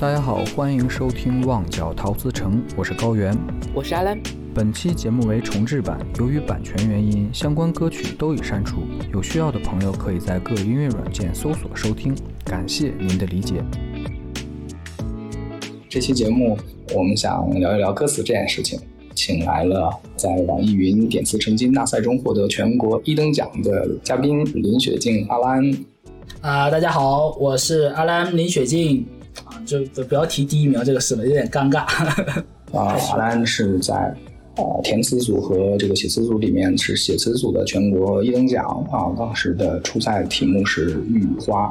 大家好，欢迎收听《旺角陶瓷城》，我是高原，我是阿兰。本期节目为重制版，由于版权原因，相关歌曲都已删除。有需要的朋友可以在各音乐软件搜索收听，感谢您的理解。这期节目我们想聊一聊歌词这件事情，请来了在网易云点词成金大赛中获得全国一等奖的嘉宾林雪静阿兰。啊，大家好，我是阿兰林雪静。啊，就不要提第一名这个事了，有点尴尬。啊，华兰是在呃填词组和这个写词组里面是写词组的全国一等奖啊，当时的初赛题目是《玉花》。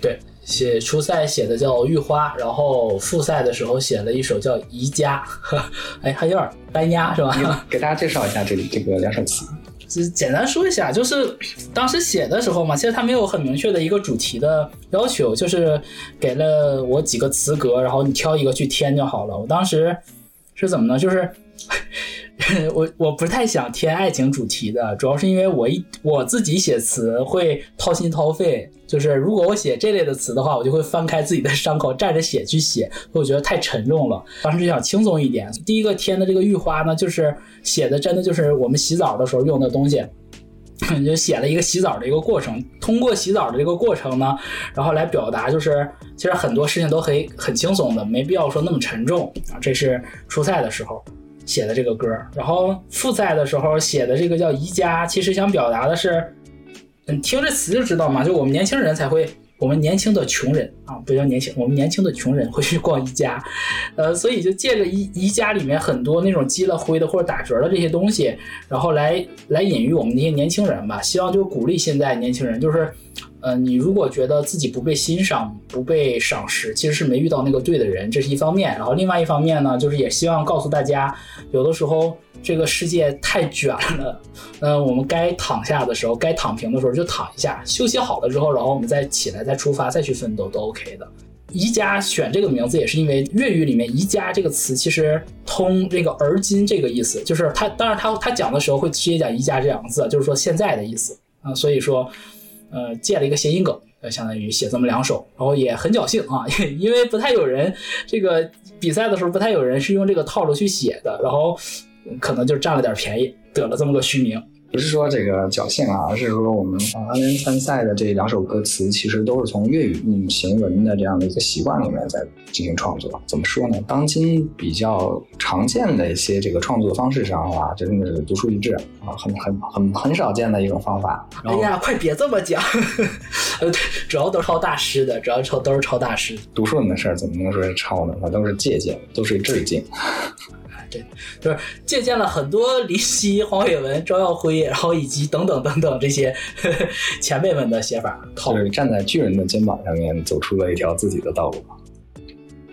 对，写初赛写的叫《玉花》，然后复赛的时候写了一首叫《宜家》，哎，还有点单押是吧？给大家介绍一下这这个两首词。就简单说一下，就是当时写的时候嘛，其实他没有很明确的一个主题的要求，就是给了我几个词格，然后你挑一个去填就好了。我当时是怎么呢？就是。我我不太想填爱情主题的，主要是因为我一我自己写词会掏心掏肺，就是如果我写这类的词的话，我就会翻开自己的伤口蘸着血去写，我觉得太沉重了。当时就想轻松一点。第一个填的这个浴花呢，就是写的真的就是我们洗澡的时候用的东西，就写了一个洗澡的一个过程。通过洗澡的这个过程呢，然后来表达就是其实很多事情都可以很轻松的，没必要说那么沉重啊。这是初赛的时候。写的这个歌，然后复赛的时候写的这个叫宜家，其实想表达的是，听这词就知道嘛，就我们年轻人才会，我们年轻的穷人啊，不叫年轻，我们年轻的穷人会去逛宜家，呃，所以就借着宜宜家里面很多那种积了灰的或者打折的这些东西，然后来来隐喻我们那些年轻人吧，希望就是鼓励现在年轻人，就是。呃，你如果觉得自己不被欣赏、不被赏识，其实是没遇到那个对的人，这是一方面。然后另外一方面呢，就是也希望告诉大家，有的时候这个世界太卷了，嗯，我们该躺下的时候，该躺平的时候就躺一下，休息好了之后，然后我们再起来，再出发，再去奋斗都 OK 的。宜家选这个名字也是因为粤语里面“宜家”这个词其实通这个“而今”这个意思，就是他当然他他讲的时候会直接讲“宜家”这两个字，就是说现在的意思啊，所以说。呃，借了一个谐音梗，呃，相当于写这么两首，然后也很侥幸啊，因为不太有人这个比赛的时候不太有人是用这个套路去写的，然后可能就占了点便宜，得了这么个虚名。不是说这个侥幸啊，而是说我们阿联参赛的这两首歌词，其实都是从粤语嗯行文的这样的一个习惯里面在进行创作。怎么说呢？当今比较常见的一些这个创作方式上的话，真的是独树一帜啊，很很很很少见的一种方法。哎呀，快别这么讲，呃，主要都是抄大师的，主要抄都是抄大师。读书人的事儿怎么能说是抄呢？那都是借鉴，都是致敬。对，就是借鉴了很多林夕、黄伟文、赵耀辉，然后以及等等等等这些前辈们的写法，就是站在巨人的肩膀上面走出了一条自己的道路，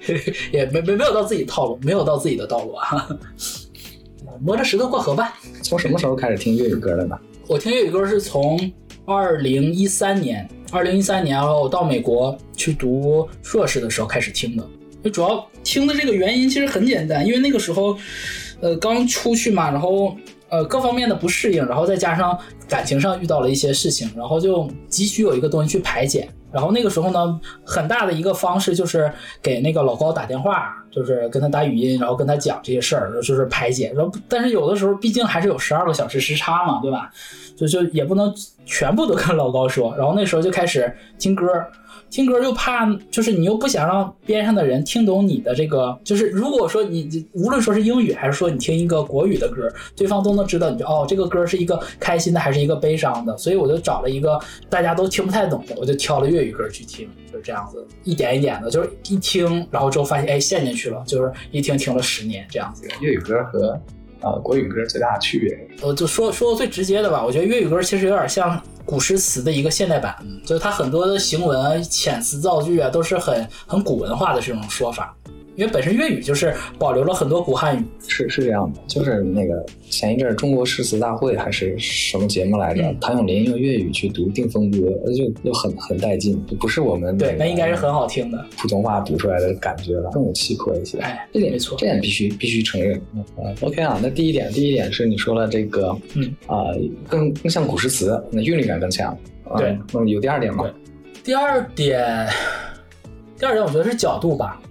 也没没没有到自己套路，没有到自己的道路啊，摸着石头过河吧。从什么时候开始听粤语歌的呢？我听粤语歌是从二零一三年，二零一三年，然后我到美国去读硕士的时候开始听的。就主要听的这个原因其实很简单，因为那个时候，呃，刚出去嘛，然后呃各方面的不适应，然后再加上感情上遇到了一些事情，然后就急需有一个东西去排解。然后那个时候呢，很大的一个方式就是给那个老高打电话，就是跟他打语音，然后跟他讲这些事儿，就是排解。然后但是有的时候毕竟还是有十二个小时时差嘛，对吧？就就也不能全部都跟老高说。然后那时候就开始听歌。听歌又怕，就是你又不想让边上的人听懂你的这个，就是如果说你无论说是英语还是说你听一个国语的歌，对方都能知道你哦，这个歌是一个开心的还是一个悲伤的，所以我就找了一个大家都听不太懂的，我就挑了粤语歌去听，就是这样子，一点一点的，就是一听，然后之后发现哎陷进去了，就是一听听了十年这样子。粤语歌和呃国语歌最大的区别，我就说说最直接的吧，我觉得粤语歌其实有点像。古诗词的一个现代版，就是它很多的行文、遣词造句啊，都是很很古文化的这种说法。因为本身粤语就是保留了很多古汉语，是是这样的，就是那个前一阵中国诗词大会还是什么节目来着？谭咏麟用粤语去读《定风歌》，就就很很带劲，就不是我们对，那应该是很好听的普通话读出来的感觉了，更有气魄一些。哎，这点没错，这点必须必须承认。嗯，OK 啊，那第一点，第一点是你说了这个，嗯啊，更更像古诗词，那韵律感更强。对，嗯，有第二点吗？第二点，第二点我觉得是角度吧。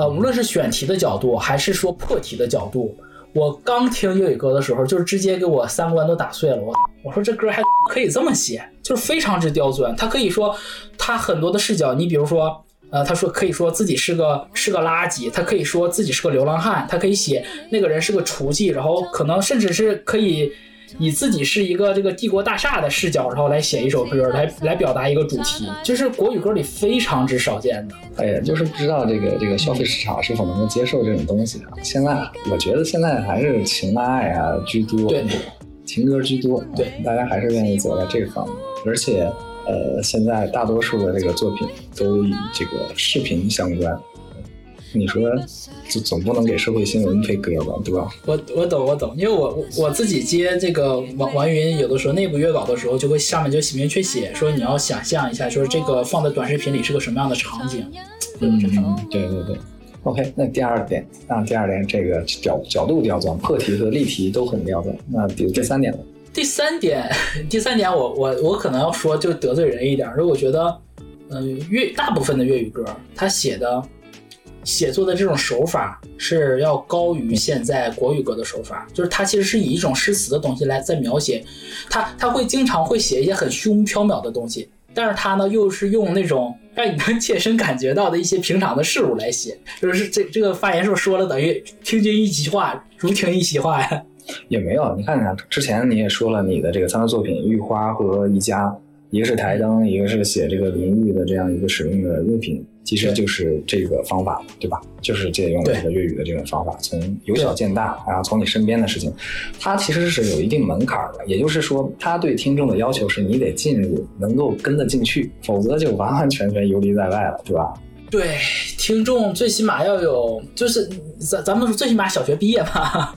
呃，无论是选题的角度，还是说破题的角度，我刚听粤语歌的时候，就是直接给我三观都打碎了。我我说这歌还可以这么写，就是非常之刁钻。他可以说他很多的视角，你比如说，呃，他说可以说自己是个是个垃圾，他可以说自己是个流浪汉，他可以写那个人是个厨妓，然后可能甚至是可以。以自己是一个这个帝国大厦的视角，然后来写一首歌，来来表达一个主题，就是国语歌里非常之少见的。哎呀，就是不知道这个这个消费市场是否能够接受这种东西啊。现在我觉得现在还是情爱啊居多，对，情歌居多，对，大家还是愿意走在这个方面。而且，呃，现在大多数的这个作品都与这个视频相关。你说，总总不能给社会新闻配歌吧，对吧？我我懂我懂，因为我我自己接这个王王云，有的时候内部约稿的时候，就会下面就明确写说你要想象一下，说这个放在短视频里是个什么样的场景。嗯，对对对。OK，那第二点，那第二点这个角角度刁钻，破题和例题都很刁钻。那比如第三点呢？第三点，第三点，我我我可能要说就得罪人一点，就我觉得，嗯，粤大部分的粤语歌，他写的。写作的这种手法是要高于现在国语歌的手法，就是他其实是以一种诗词的东西来在描写，他他会经常会写一些很虚无缥缈的东西，但是他呢又是用那种让你能切身感觉到的一些平常的事物来写，就是这这个发言是不是说了等于听君一席话，如听一席话呀？也没有，你看看之前你也说了你的这个三个作品《玉花》和《一家》，一个是台灯，一个是写这个淋浴的这样一个使用的用品。其实就是这个方法，对吧？就是借用这个粤语的这种方法，从由小见大，然后从你身边的事情，它其实是有一定门槛的。也就是说，他对听众的要求是你得进入，能够跟得进去，否则就完完全全游离在外了，对吧？对，听众最起码要有，就是咱咱们说最起码小学毕业吧。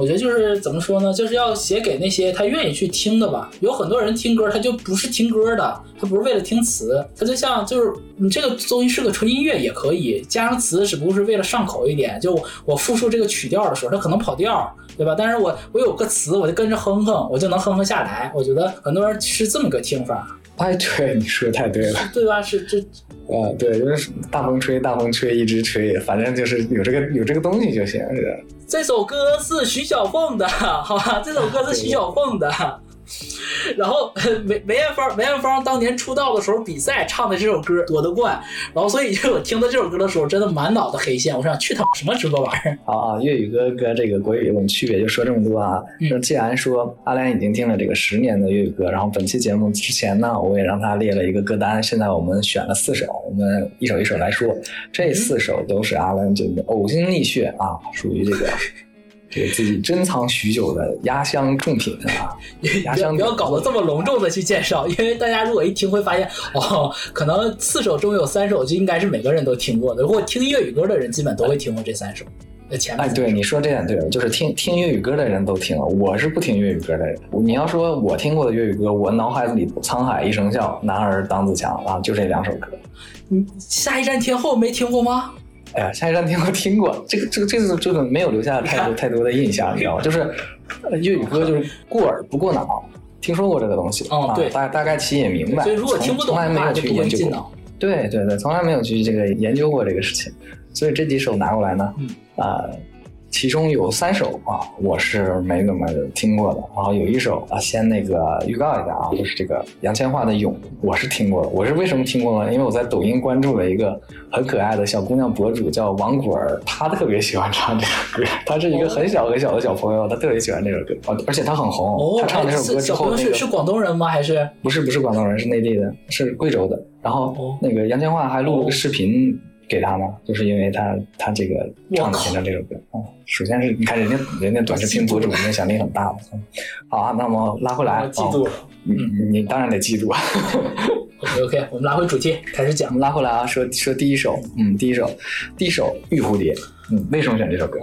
我觉得就是怎么说呢，就是要写给那些他愿意去听的吧。有很多人听歌，他就不是听歌的，他不是为了听词，他就像就是你这个东西是个纯音乐也可以加上词，只不过是为了上口一点。就我复述这个曲调的时候，他可能跑调，对吧？但是我我有个词，我就跟着哼哼，我就能哼哼下来。我觉得很多人是这么个听法。哎，对，你说的太对了，对吧？是这，啊，对，就是大风吹，大风吹，一直吹，反正就是有这个有这个东西就行，是。这首歌是徐小凤的，好吧？这首歌是徐小凤的。然后梅梅艳芳，梅艳芳当年出道的时候比赛唱的这首歌夺得冠，然后所以就我听到这首歌的时候，真的满脑子黑线。我想去他什么直播玩意儿？好啊，粤语歌跟这个国语有什么区别？就说这么多啊。那既然说阿莲已经听了这个十年的粤语歌，然后本期节目之前呢，我也让他列了一个歌单。现在我们选了四首，我们一首一首来说。这四首都是阿莲这个呕心沥血啊，属于这个。这个自己珍藏许久的压箱重品啊！压箱不要搞得这么隆重的去介绍，因为大家如果一听会发现，哦，可能四首中有三首就应该是每个人都听过的。如果听粤语歌的人，基本都会听过这三首。那前哎，对，你说这点对了，就是听听粤语歌的人都听了。我是不听粤语歌的人。你要说我听过的粤语歌，我脑海里《沧海一声笑》《男儿当自强》啊，就这两首歌。你下一站天后没听过吗？哎呀，下一站听过听过，这个这个这次就是没有留下太多 太多的印象，你知道吗？就是粤语歌就是过耳不过脑，听说过这个东西啊，对，大大概其也明白，所以如果听不懂，从来没有去研究过，对对对，从来没有去这个研究过这个事情，所以这几首拿过来呢，啊。其中有三首啊，我是没怎么听过的。然后有一首啊，先那个预告一下啊，就是这个杨千嬅的《勇》，我是听过的。我是为什么听过呢？因为我在抖音关注了一个很可爱的小姑娘博主，叫王果儿，她特别喜欢唱这首歌。她是一个很小很小的小朋友，她特别喜欢这首歌，而且她很红。她唱这首歌之后，是是广东人吗？还是不是？不是广东人，是内地的，是贵州的。然后那个杨千嬅还录了个视频。给他吗，就是因为他他这个唱的现在这首歌啊，首先是你看人家人家短视频博主影响力很大的，好啊，那么拉回来，记住，你你当然得记住。OK OK，我们拉回主题开始讲，拉回来啊，说说第一首，嗯，第一首，第一首玉蝴蝶。嗯，为什么选这首歌？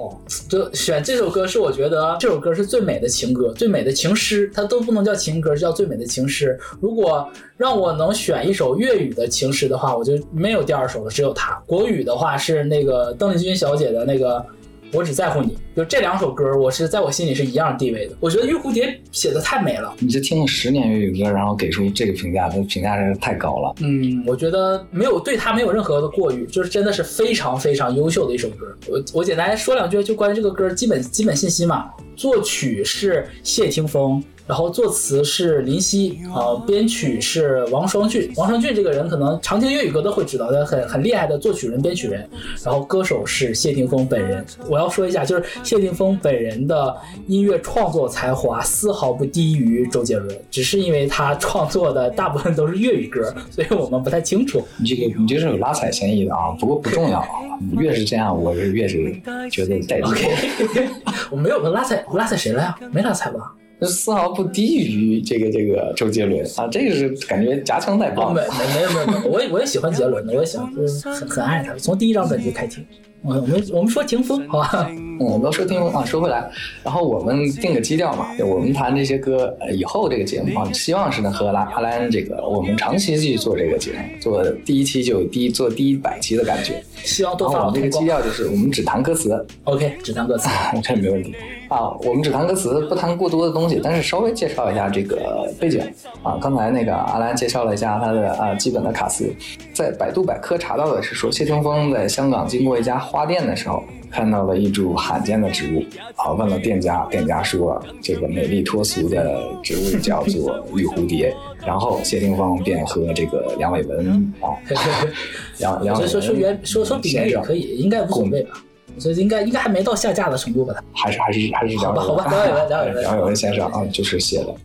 就选这首歌是我觉得这首歌是最美的情歌，最美的情诗，它都不能叫情歌，叫最美的情诗。如果让我能选一首粤语的情诗的话，我就没有第二首了，只有它。国语的话是那个邓丽君小姐的那个我只在乎你，就这两首歌，我是在我心里是一样地位的。我觉得《玉蝴蝶》写的太美了。你这听了十年粤语歌，然后给出这个评价，这评价真是太高了。嗯，我觉得没有对他没有任何的过誉，就是真的是非常非常优秀的一首歌。我我简单说两句，就关于这个歌基本基本信息嘛。作曲是谢霆锋。然后作词是林夕，呃，编曲是王双俊。王双俊这个人可能常听粤语歌都会知道，他很很厉害的作曲人、编曲人。然后歌手是谢霆锋本人。我要说一下，就是谢霆锋本人的音乐创作才华丝毫不低于周杰伦，只是因为他创作的大部分都是粤语歌，所以我们不太清楚。你这个你这是有拉踩嫌疑的啊，不过不重要，越是这样，我是越是觉得带 OK，我没有拉踩，我拉踩谁了呀？没拉踩吧？丝毫不低于这个这个周杰伦啊，这个是感觉夹枪带棒。没没没有没有，我也我也喜欢杰伦的，我也喜欢，很很爱他，从第一张专辑开听。我们我们说霆锋好吧？嗯，我们要说霆锋啊，说回来，然后我们定个基调嘛，我们谈这些歌，以后这个节目啊，希望是能和阿阿兰这个我们长期继续做这个节目，做第一期就第一做第一百期的感觉。希望多发我们这个基调就是我们只谈歌词，OK，只谈歌词，这没问题啊。我们只谈歌词，不谈过多的东西，但是稍微介绍一下这个背景啊。刚才那个阿兰介绍了一下他的啊基本的卡斯，在百度百科查到的是说谢霆锋在香港经过一家花店的时候。看到了一株罕见的植物，啊，问了店家，店家说这个美丽脱俗的植物叫做玉蝴蝶，然后谢霆锋便和这个梁伟文啊，梁梁伟文说说原说说比喻也可以，应该无所谓吧？所以应该应该还没到下架的程度吧？还是还是还是梁伟文，好吧，梁伟文，梁伟文，梁伟文先生啊，就是写的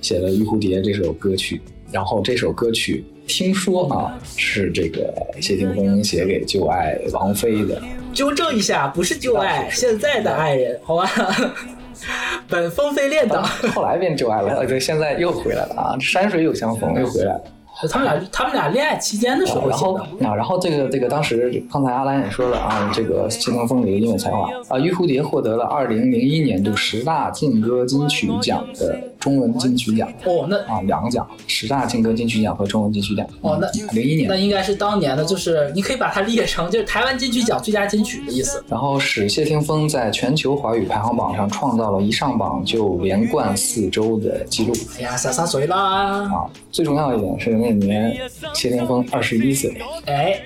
写了玉蝴蝶这首歌曲，然后这首歌曲听说啊是这个谢霆锋写给旧爱王菲的。纠正一下，不是旧爱，现在的爱人，好吧？本风飞恋的，后来变旧爱了，对，现在又回来了啊！山水有相逢，又回来了。他们俩，他们俩恋爱期间的时候，然后啊，然后这个这个当时刚才阿兰也说了啊，这个谢霆锋的一个音乐才华啊，《玉蝴蝶》获得了二零零一年度十大劲歌金曲奖的中文金曲奖哦，那啊两个奖，十大劲歌金曲奖和中文金曲奖哦，那零一年那应该是当年的，就是你可以把它列成就是台湾金曲奖最佳金曲的意思。然后使谢霆锋在全球华语排行榜上创造了一上榜就连冠四周的记录。哎呀，洒洒水啦！啊，最重要一点是那年。谢霆锋二十一岁，哎，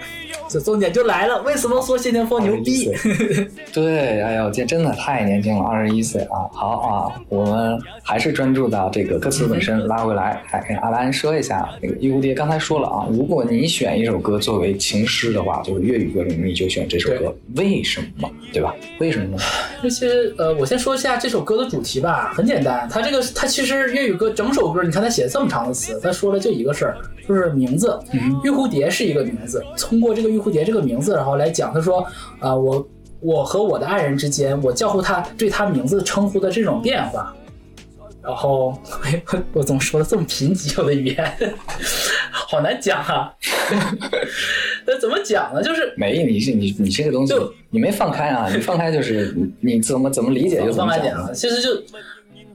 这重点就来了，为什么说谢霆锋牛逼？对，哎呦，这真的太年轻了，二十一岁啊！好啊，我们还是专注到这个歌词本身，拉回来，哎，跟阿兰说一下，那个玉蝴蝶刚才说了啊，如果你选一首歌作为情诗的话，就是粤语歌里你就选这首歌，为什么？对吧？为什么呢？这些呃，我先说一下这首歌的主题吧，很简单，它这个它其实粤语歌整首歌，你看它写这么长的词，它说了就一个事儿。就是名字，玉蝴蝶是一个名字。通过这个玉蝴蝶这个名字，然后来讲，他说啊，我我和我的爱人之间，我叫呼他对他名字称呼的这种变化。然后 我怎么说的这么贫瘠？我的语言 好难讲啊。那怎么讲呢？就是没你是你你这个东西，你没放开啊！你放开就是你怎么怎么理解就怎么讲。其实就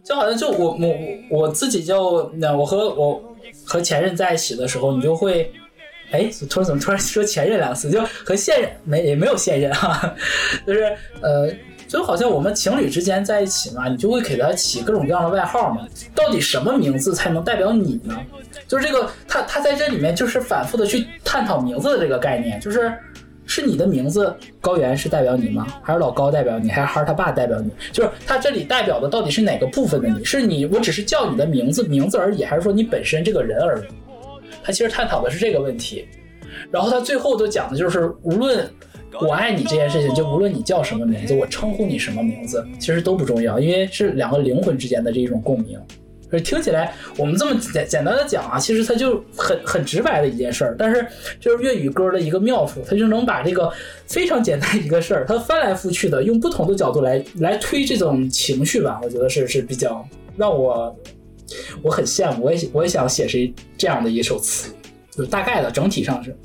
就好像就我我我自己就那我和我。和前任在一起的时候，你就会，哎，突然怎么突然说前任两个字？就和现任没也没有现任哈，就是呃，就好像我们情侣之间在一起嘛，你就会给他起各种各样的外号嘛。到底什么名字才能代表你呢？就是这个，他他在这里面就是反复的去探讨名字的这个概念，就是。是你的名字高原是代表你吗？还是老高代表你？还是孩儿他爸代表你？就是他这里代表的到底是哪个部分的你？是你，我只是叫你的名字名字而已，还是说你本身这个人而已？他其实探讨的是这个问题。然后他最后都讲的就是，无论我爱你这件事情，就无论你叫什么名字，我称呼你什么名字，其实都不重要，因为是两个灵魂之间的这一种共鸣。所以听起来，我们这么简简单的讲啊，其实它就很很直白的一件事儿。但是就是粤语歌的一个妙处，它就能把这个非常简单一个事儿，它翻来覆去的用不同的角度来来推这种情绪吧。我觉得是是比较让我我很羡慕，我也我也想写谁这样的一首词，就大概的整体上是。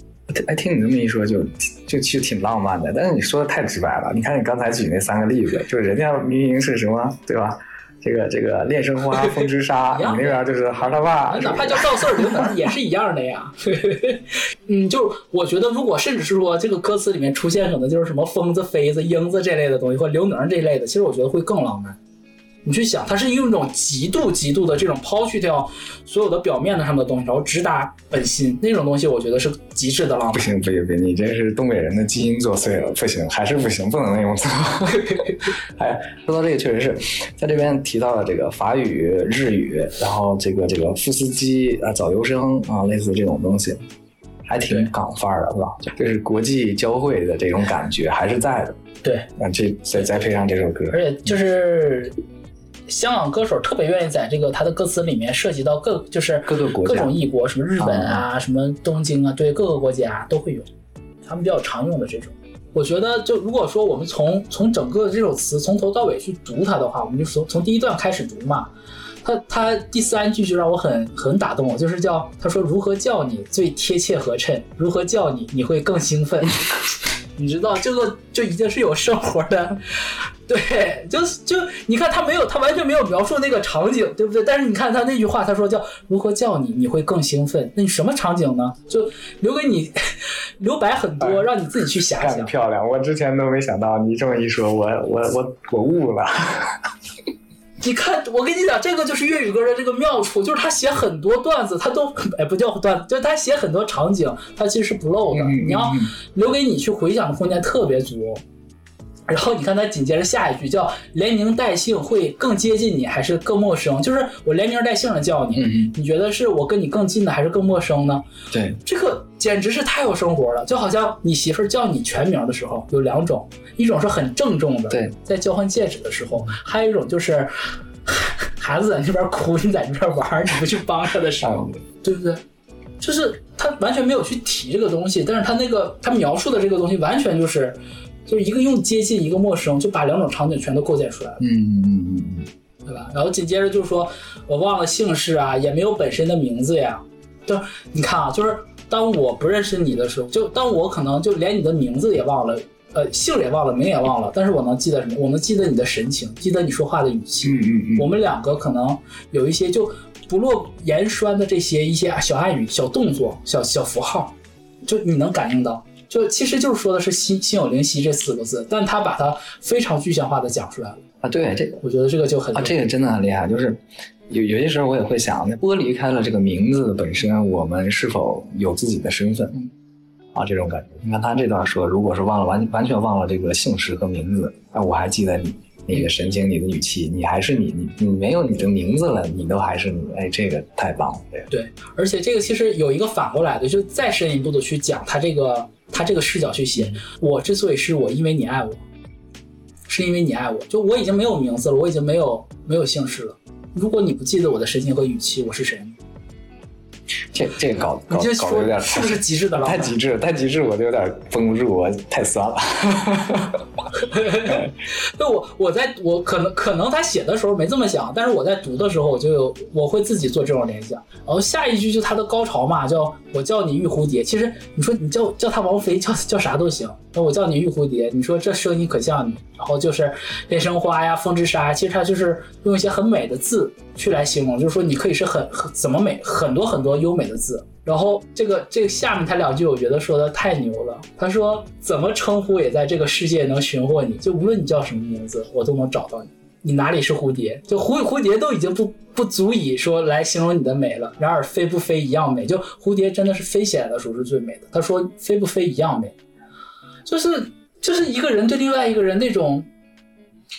哎，听你这么一说，就就其实挺浪漫的。但是你说的太直白了。你看你刚才举那三个例子，就是人家明明是什么，对吧？这个这个恋生花、风之沙，你那边就是哈他爸，哪怕叫赵四儿、刘能也是一样的呀。嗯，就我觉得，如果甚至是说这个歌词里面出现可能就是什么疯子、妃子、英子这类的东西，或刘能这一类的，其实我觉得会更浪漫。你去想，他是用一种极度、极度的这种抛去掉所有的表面的上的东西，然后直达本心那种东西，我觉得是极致的浪漫。不行不行不行，你这是东北人的基因作祟了，不行，还是不行，不能那么做。哎，说到这个，确实是在这边提到了这个法语、日语，然后这个这个副司机啊、早优生啊，类似这种东西，还挺港范儿的，是吧？就是国际交汇的这种感觉还是在的。对，啊，这再再配上这首歌，而且就是。香港歌手特别愿意在这个他的歌词里面涉及到各就是各个国各种异国，什么日本啊，什么东京啊，对各个国家都会有，他们比较常用的这种。我觉得，就如果说我们从从整个这首词从头到尾去读它的话，我们就从从第一段开始读嘛。他他第三句就让我很很打动我，就是叫他说如何叫你最贴切合衬，如何叫你你会更兴奋。你知道这个就已经是有生活的，对，就就你看他没有，他完全没有描述那个场景，对不对？但是你看他那句话，他说叫如何叫你你会更兴奋，那你什么场景呢？就留给你 留白很多，让你自己去遐想。漂亮，我之前都没想到，你这么一说，我我我我悟了。你看，我跟你讲，这个就是粤语歌的这个妙处，就是他写很多段子，他都 哎不叫段子，就是他写很多场景，他其实是不漏的。你要留给你去回想的空间特别足。然后你看他紧接着下一句叫连名带姓会更接近你还是更陌生？就是我连名带姓的叫你，你觉得是我跟你更近的还是更陌生呢？对，这个简直是太有生活了，就好像你媳妇儿叫你全名的时候有两种，一种是很郑重的，对，在交换戒指的时候，还有一种就是 孩子在那边哭，你在那边玩，你不去帮他的时候，对不对？就是他完全没有去提这个东西，但是他那个他描述的这个东西完全就是。就是一个用接近，一个陌生，就把两种场景全都构建出来了。嗯嗯嗯嗯，对吧？然后紧接着就是说，我忘了姓氏啊，也没有本身的名字呀。就你看啊，就是当我不认识你的时候，就当我可能就连你的名字也忘了，呃，姓也忘了，名也忘了，但是我能记得什么？我能记得你的神情，记得你说话的语气。嗯嗯嗯。我们两个可能有一些就不落言栓的这些一些小暗语、小动作、小小符号，就你能感应到。就其实就是说的是心心有灵犀这四个字，但他把它非常具象化的讲出来了啊。对，这个我觉得这个就很啊，这个真的很厉害。就是有有些时候我也会想，剥离开了这个名字本身，我们是否有自己的身份啊？这种感觉。你看他这段说，如果是忘了完完全忘了这个姓氏和名字，那我还记得你你的神情、你的语气，你还是你，你你没有你的名字了，你都还是你。哎，这个太棒了。对，而且这个其实有一个反过来的，就再深一步的去讲他这个。他这个视角去写，我之所以是我，因为你爱我，是因为你爱我。就我已经没有名字了，我已经没有没有姓氏了。如果你不记得我的神情和语气，我是谁？这这搞搞搞的有点是不是极致的了？太极致，太极致，我就有点绷不住，我太酸了。就我我在我可能可能他写的时候没这么想，但是我在读的时候，我就有我会自己做这种联想。然后下一句就他的高潮嘛，叫我叫你玉蝴蝶。其实你说你叫叫他王菲，叫叫啥都行。那我叫你玉蝴蝶，你说这声音可像你。然后就是恋生花呀，风之沙，其实它就是用一些很美的字去来形容，就是说你可以是很很怎么美，很多很多优美的字。然后这个这个下面他两句，我觉得说的太牛了。他说怎么称呼也在这个世界能寻获你，就无论你叫什么名字，我都能找到你。你哪里是蝴蝶？就蝴蝴蝶都已经不 不足以说来形容你的美了。然而飞不飞一样美，就蝴蝶真的是飞起来的时候是最美的。他说飞不飞一样美，就是就是一个人对另外一个人那种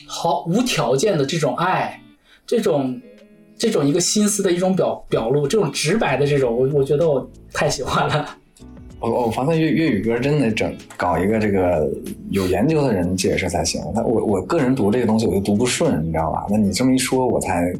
毫无条件的这种爱，这种。这种一个心思的一种表表露，这种直白的这种，我我觉得我太喜欢了。我我发现粤粤语歌真的整搞一个这个有研究的人解释才行。那我我个人读这个东西我就读不顺，你知道吧？那你这么一说，我才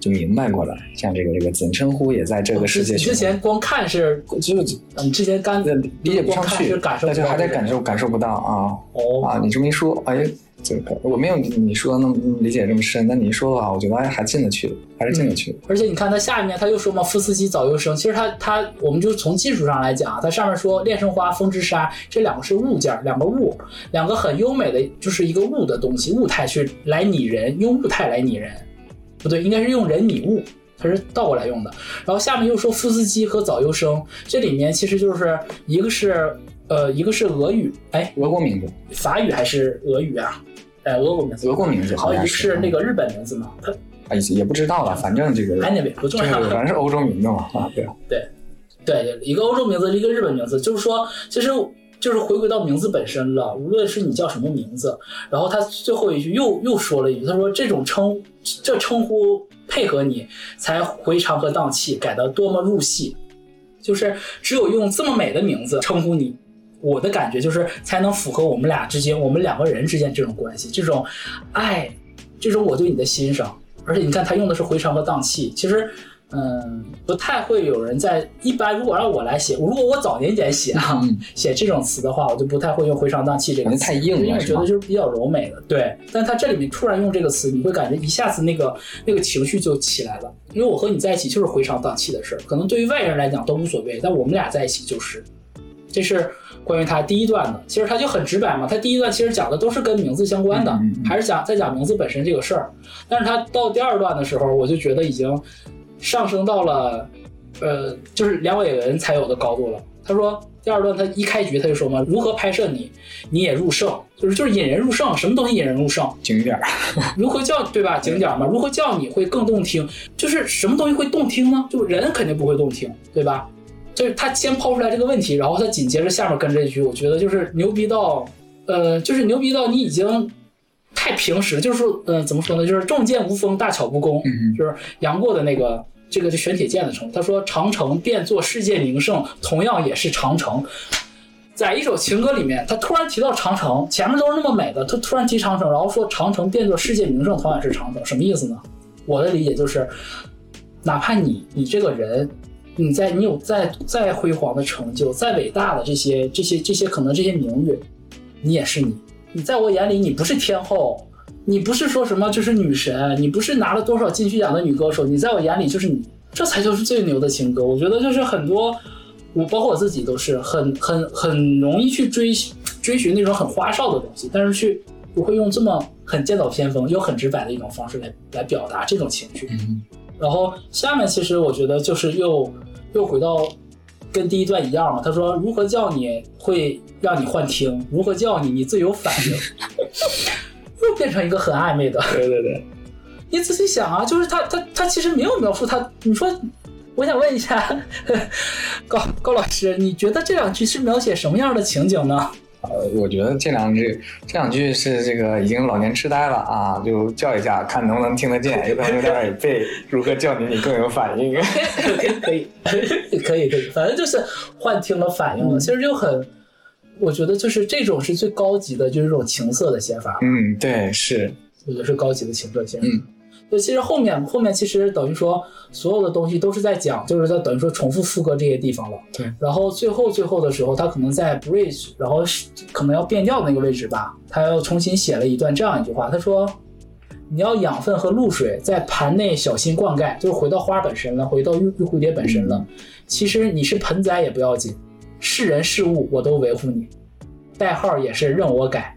就明白过来。像这个这个怎称呼也在这个世界。之前光看是就是你之前刚理解不上去，那就还得感受感受不到啊。哦啊，你这么一说，哎。这个我没有你说的那么理解这么深，但你一说的话，我觉得还还进得去，还是进得去。而且你看他下面他又说嘛，夫斯基早又生，其实他他我们就从技术上来讲，他上面说恋生花、风之沙这两个是物件，两个物，两个很优美的，就是一个物的东西，物态去来拟人，用物态来拟人。不对，应该是用人拟物，它是倒过来用的。然后下面又说夫斯基和早优生，这里面其实就是一个是呃一个是俄语，哎，俄国名字，法语还是俄语啊？哎，俄国名字，俄国名字好像是那个日本名字嘛，它哎也不知道了，反正这个 anyway 不重这要个。反正是欧洲名字嘛啊，对，对，一个欧洲名字，一个日本名字，就是说，其实就是回归到名字本身了。无论是你叫什么名字，然后他最后一句又又说了一句，他说这种称这称呼配合你，才回肠和荡气，改得多么入戏。就是只有用这么美的名字称呼你，我的感觉就是才能符合我们俩之间，我们两个人之间这种关系，这种爱，这种我对你的欣赏。而且你看，他用的是回肠和荡气，其实。嗯，不太会有人在一般。如果让我来写，如果我早年间写啊，嗯写这种词的话，我就不太会用回肠荡气这个词，太硬了因为我觉得就是比较柔美的。对，但他这里面突然用这个词，你会感觉一下子那个那个情绪就起来了。因为我和你在一起就是回肠荡气的事儿，可能对于外人来讲都无所谓，但我们俩在一起就是。这是关于他第一段的，其实他就很直白嘛。他第一段其实讲的都是跟名字相关的，还是讲在讲名字本身这个事儿。但是他到第二段的时候，我就觉得已经上升到了，呃，就是梁伟文才有的高度了。他说第二段他一开局他就说嘛，如何拍摄你，你也入胜，就是就是引人入胜，什么东西引人入胜？景点儿，如何叫对吧？景点嘛，如何叫你会更动听？就是什么东西会动听呢？就人肯定不会动听，对吧？就是他先抛出来这个问题，然后他紧接着下面跟这一句，我觉得就是牛逼到，呃，就是牛逼到你已经太平时，就是说，呃，怎么说呢？就是重剑无锋，大巧不工，嗯就是杨过的那个这个是玄铁剑的称。他说长城变作世界名胜，同样也是长城。在一首情歌里面，他突然提到长城，前面都是那么美的，他突然提长城，然后说长城变作世界名胜，同样是长城，什么意思呢？我的理解就是，哪怕你你这个人，你在你有再再辉煌的成就，再伟大的这些这些这些可能这些名誉，你也是你，你在我眼里你不是天后，你不是说什么就是女神，你不是拿了多少金曲奖的女歌手，你在我眼里就是你，这才就是最牛的情歌。我觉得就是很多，我包括我自己都是很 很很容易去追追寻那种很花哨的东西，但是去不会用这么很剑走偏锋又很直白的一种方式来来表达这种情绪。嗯然后下面其实我觉得就是又又回到跟第一段一样嘛，他说如何叫你会让你幻听，如何叫你你最有反应，又变成一个很暧昧的。对对对，你仔细想啊，就是他他他其实没有描述他，你说。我想问一下，高高老师，你觉得这两句是描写什么样的情景呢？呃，我觉得这两句这两句是这个已经老年痴呆了啊，就叫一下，看能不能听得见，有可能有点耳背。如何叫你你更有反应？可以，可以，可以，反正就是幻听了，反应了，其实就很，我觉得就是这种是最高级的，就是这种情色的写法，嗯，对，是，我觉得是高级的情色写法。嗯，就其实后面后面其实等于说所有的东西都是在讲，就是在等于说重复副歌这些地方了。对，然后最后最后的时候，他可能在 bridge，然后是可能要变调那个位置吧，他又重新写了一段这样一句话，他说。你要养分和露水在盘内小心灌溉，就是回到花本身了，回到玉玉蝴蝶本身了。其实你是盆栽也不要紧，是人是物我都维护你，代号也是任我改。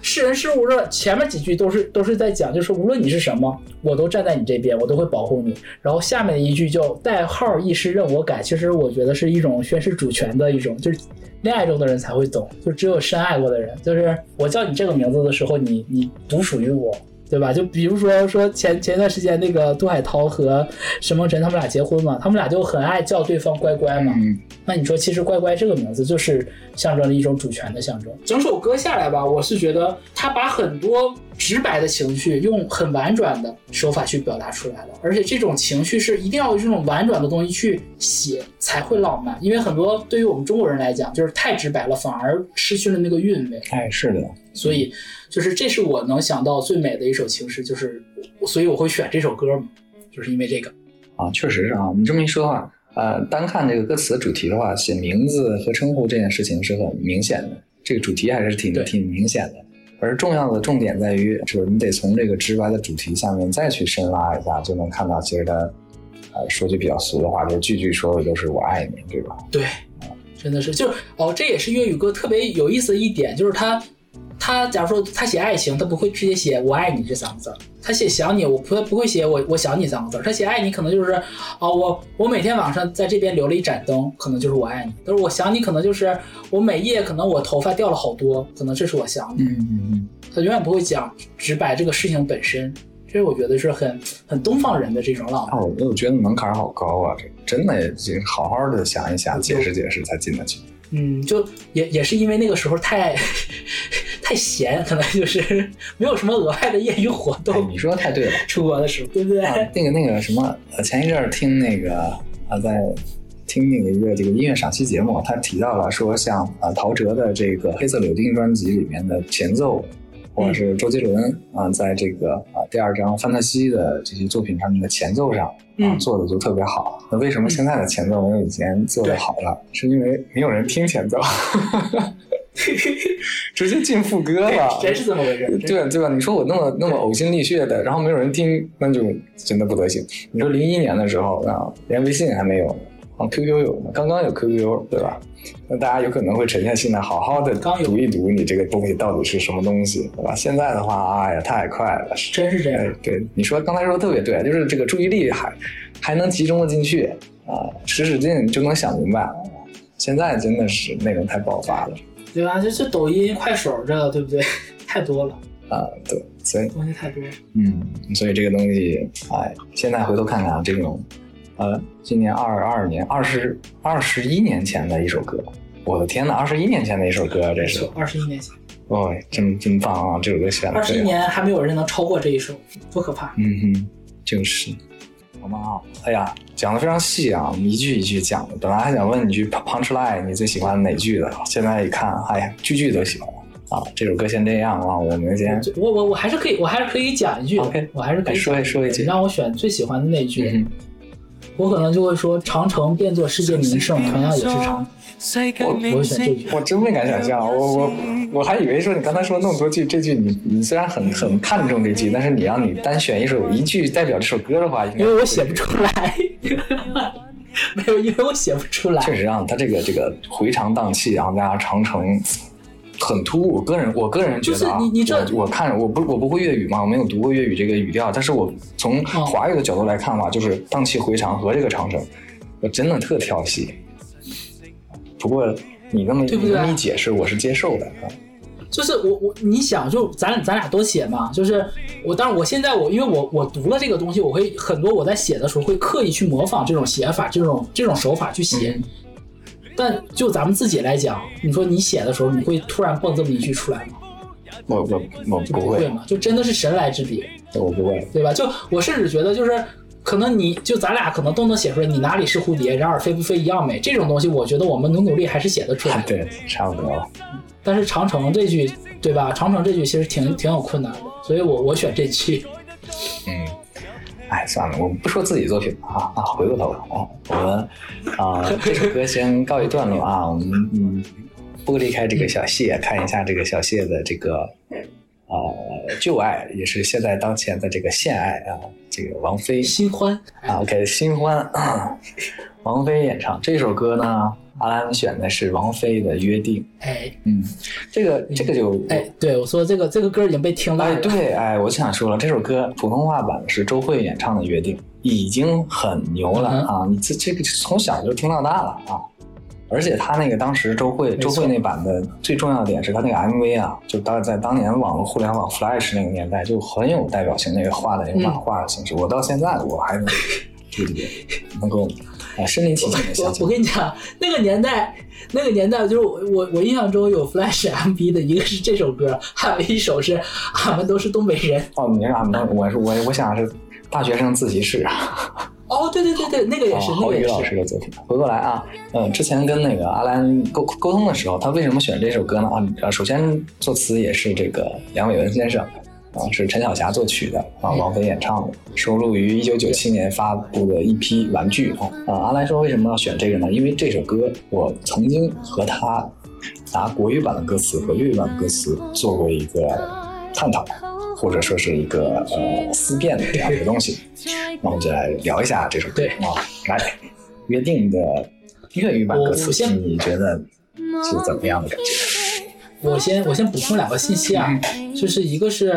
是人是物这前面几句都是都是在讲，就是无论你是什么，我都站在你这边，我都会保护你。然后下面一句叫代号亦是任我改，其实我觉得是一种宣示主权的一种，就是恋爱中的人才会懂，就只有深爱过的人，就是我叫你这个名字的时候，你你独属于我。对吧？就比如说说前前段时间那个杜海涛和沈梦辰他们俩结婚嘛，他们俩就很爱叫对方乖乖嘛。嗯，那你说，其实乖乖这个名字就是象征了一种主权的象征。整首歌下来吧，我是觉得他把很多直白的情绪用很婉转的手法去表达出来了，而且这种情绪是一定要用这种婉转的东西去写才会浪漫，因为很多对于我们中国人来讲，就是太直白了，反而失去了那个韵味。哎，是的，所以，就是这是我能想到最美的一首情诗，就是所以我会选这首歌嘛，就是因为这个。啊，确实是啊。你这么一说的话，呃，单看这个歌词的主题的话，写名字和称呼这件事情是很明显的，这个主题还是挺挺明显的。而重要的重点在于，就是你得从这个直白的主题下面再去深挖一下，就能看到其实它，呃，说句比较俗的话，就是句句说的都是我爱你，对吧？对，真的是，就是哦，这也是粤语歌特别有意思的一点，就是它，他假如说他写爱情，他不会直接写我爱你这三个字儿，他写想你，我不不会写我我想你三个字儿，他写爱你可能就是啊、我我每天晚上在这边留了一盏灯，可能就是我爱你，但是我想你可能就是我每夜可能我头发掉了好多，可能这是我想你，嗯嗯嗯，他永远不会讲直白这个事情本身，这我觉得是很很东方人的这种浪漫。啊，我我觉得门槛好高啊，这真的这好好的想一想，解释解释才进得去。嗯，就也也是因为那个时候太 太闲，可能就是 没有什么额外的业余活哎，动。你说的太对了。出国的时候，对不对？啊，那个那个什么，呃，前一阵儿听那个啊，在听那个一个这个音乐赏析节目，他提到了说像，啊陶喆的这个《黑色柳丁》专辑里面的前奏，或者是周杰伦啊，在这个啊第二张《范特西》的这些作品上面的前奏上啊嗯做的就特别好。那为什么现在的前奏没有以前做的好了？是因为没有人听前奏，直接进副歌了。真是这么回事。对吧对吧？你说我那么那么呕心沥血的，然后没有人听，那就真的不得行。你说零一年的时候啊，连微信还没有，啊 QQ 有呢，刚刚有 QQ，对吧？那大家有可能会沉下心来，好好的刚读一读你这个东西到底是什么东西，对吧？现在的话，哎呀，太快了，哎真是这样。，对，你说刚才说的特别对，就是这个注意力还还能集中的进去啊，使使劲就能想明白。现在真的是内容太爆发了对吧？就是抖音、快手这个，对不对？太多了，啊，对，所以东西太多了。嗯，所以这个东西，哎，现在回头看看啊，这种，呃，今年二二年，二十二十一年前的一首歌，我的天呐，二十一年前的一首歌，这是二十一年前，哦，真真棒啊，这首歌选的二十一年还没有人能超过这一首，多可怕！嗯哼，就是，好吗？哎呀，讲的非常细啊，我们一句一句讲的。本来还想问你句 punch line，你最喜欢哪句的？现在一看，哎呀，句句都喜欢啊。这首歌先这样啊，我们先，我我我还是可以，我还是可以讲一句 OK 我还是可以哎说一说一句你让我选最喜欢的那句，嗯我可能就会说长城变作世界名胜，同样也是长。我我会选这句。我真没敢想象，我我我还以为说你刚才说那么多句，这句你你虽然很很看重这句，但是你让你单选一首一句代表这首歌的话，因为我写不出来，没有，因为我写不出来。确实啊，他这个这个回肠荡气，然后加上长城。很突兀，我个人我个人觉得啊，就是你你这我我看我不我不会粤语嘛，我没有读过粤语这个语调，但是我从哦华语的角度来看的话，就是荡气回肠和这个长城，我真的特挑戏。不过你那么对不对你那么一解释，我是接受的啊。就是我我你想就咱咱俩都写嘛，就是我，但是我现在我因为我我读了这个东西，我会很多我在写的时候会刻意去模仿这种写法，这种这种手法去写。嗯但就咱们自己来讲，你说你写的时候，你会突然蹦这么一句出来吗？我我我不会，不会嘛，就真的是神来之笔，我不会。对吧？就我甚至觉得就是。可能你就咱俩可能都能写出来，你哪里是蝴蝶，然而飞不飞一样美。这种东西，我觉得我们努努力还是写得出来。对，差不多了。但是长城这句，对吧？长城这句其实挺挺有困难的，所以我我选这句。嗯，哎，算了，我们不说自己作品了啊啊，回过头来啊，我们啊、这首歌先告一段落啊，我们嗯剥离开这个小谢，看一下这个小谢的这个呃旧爱，也是现在当前的这个现爱啊，这个王菲新欢，啊，OK，新欢，啊 王菲演唱这首歌呢，阿兰选的是王菲的《约定》，哎嗯，这个这个就哎，对我说这个这个歌已经被听烂哎，了。对，哎，我就想说了，这首歌普通话版是周慧演唱的《约定》，已经很牛了、嗯啊！你这这个从小就听到大了啊！而且他那个当时周慧周慧那版的最重要的点是他那个 MV 啊，就当在当年网络互联网 Flash 那个年代就很有代表性，那个画的那个漫画的形式，我到现在我还能 对对对，能够啊身临其境的想我我。跟你讲，那个年代，那个年代就是我我我印象中有 Flash MV 的一个是这首歌，还有一首是俺们都是东北人。哦，你是俺们我是我我想是大学生自习室啊。哦，对对对对，那个也是，哦，那个也郝宇老师是。的作品。回过来啊，嗯，之前跟那个阿兰沟沟通的时候，他为什么选这首歌呢？啊，呃首先作词也是这个杨伟文先生，啊，是陈小霞作曲的，啊，王菲演唱的，收录于一九九七年发布的一批玩具啊。啊，阿兰说为什么要选这个呢？因为这首歌我曾经和他拿国语版的歌词和粤语版的歌词做过一个探讨。或者说是一个呃思辨的这样一个东西，那我们就来聊一下这首歌对啊。来，约定的粤语版歌词，你觉得是怎么样的感觉？我先我先补充两个信息啊，就是一个是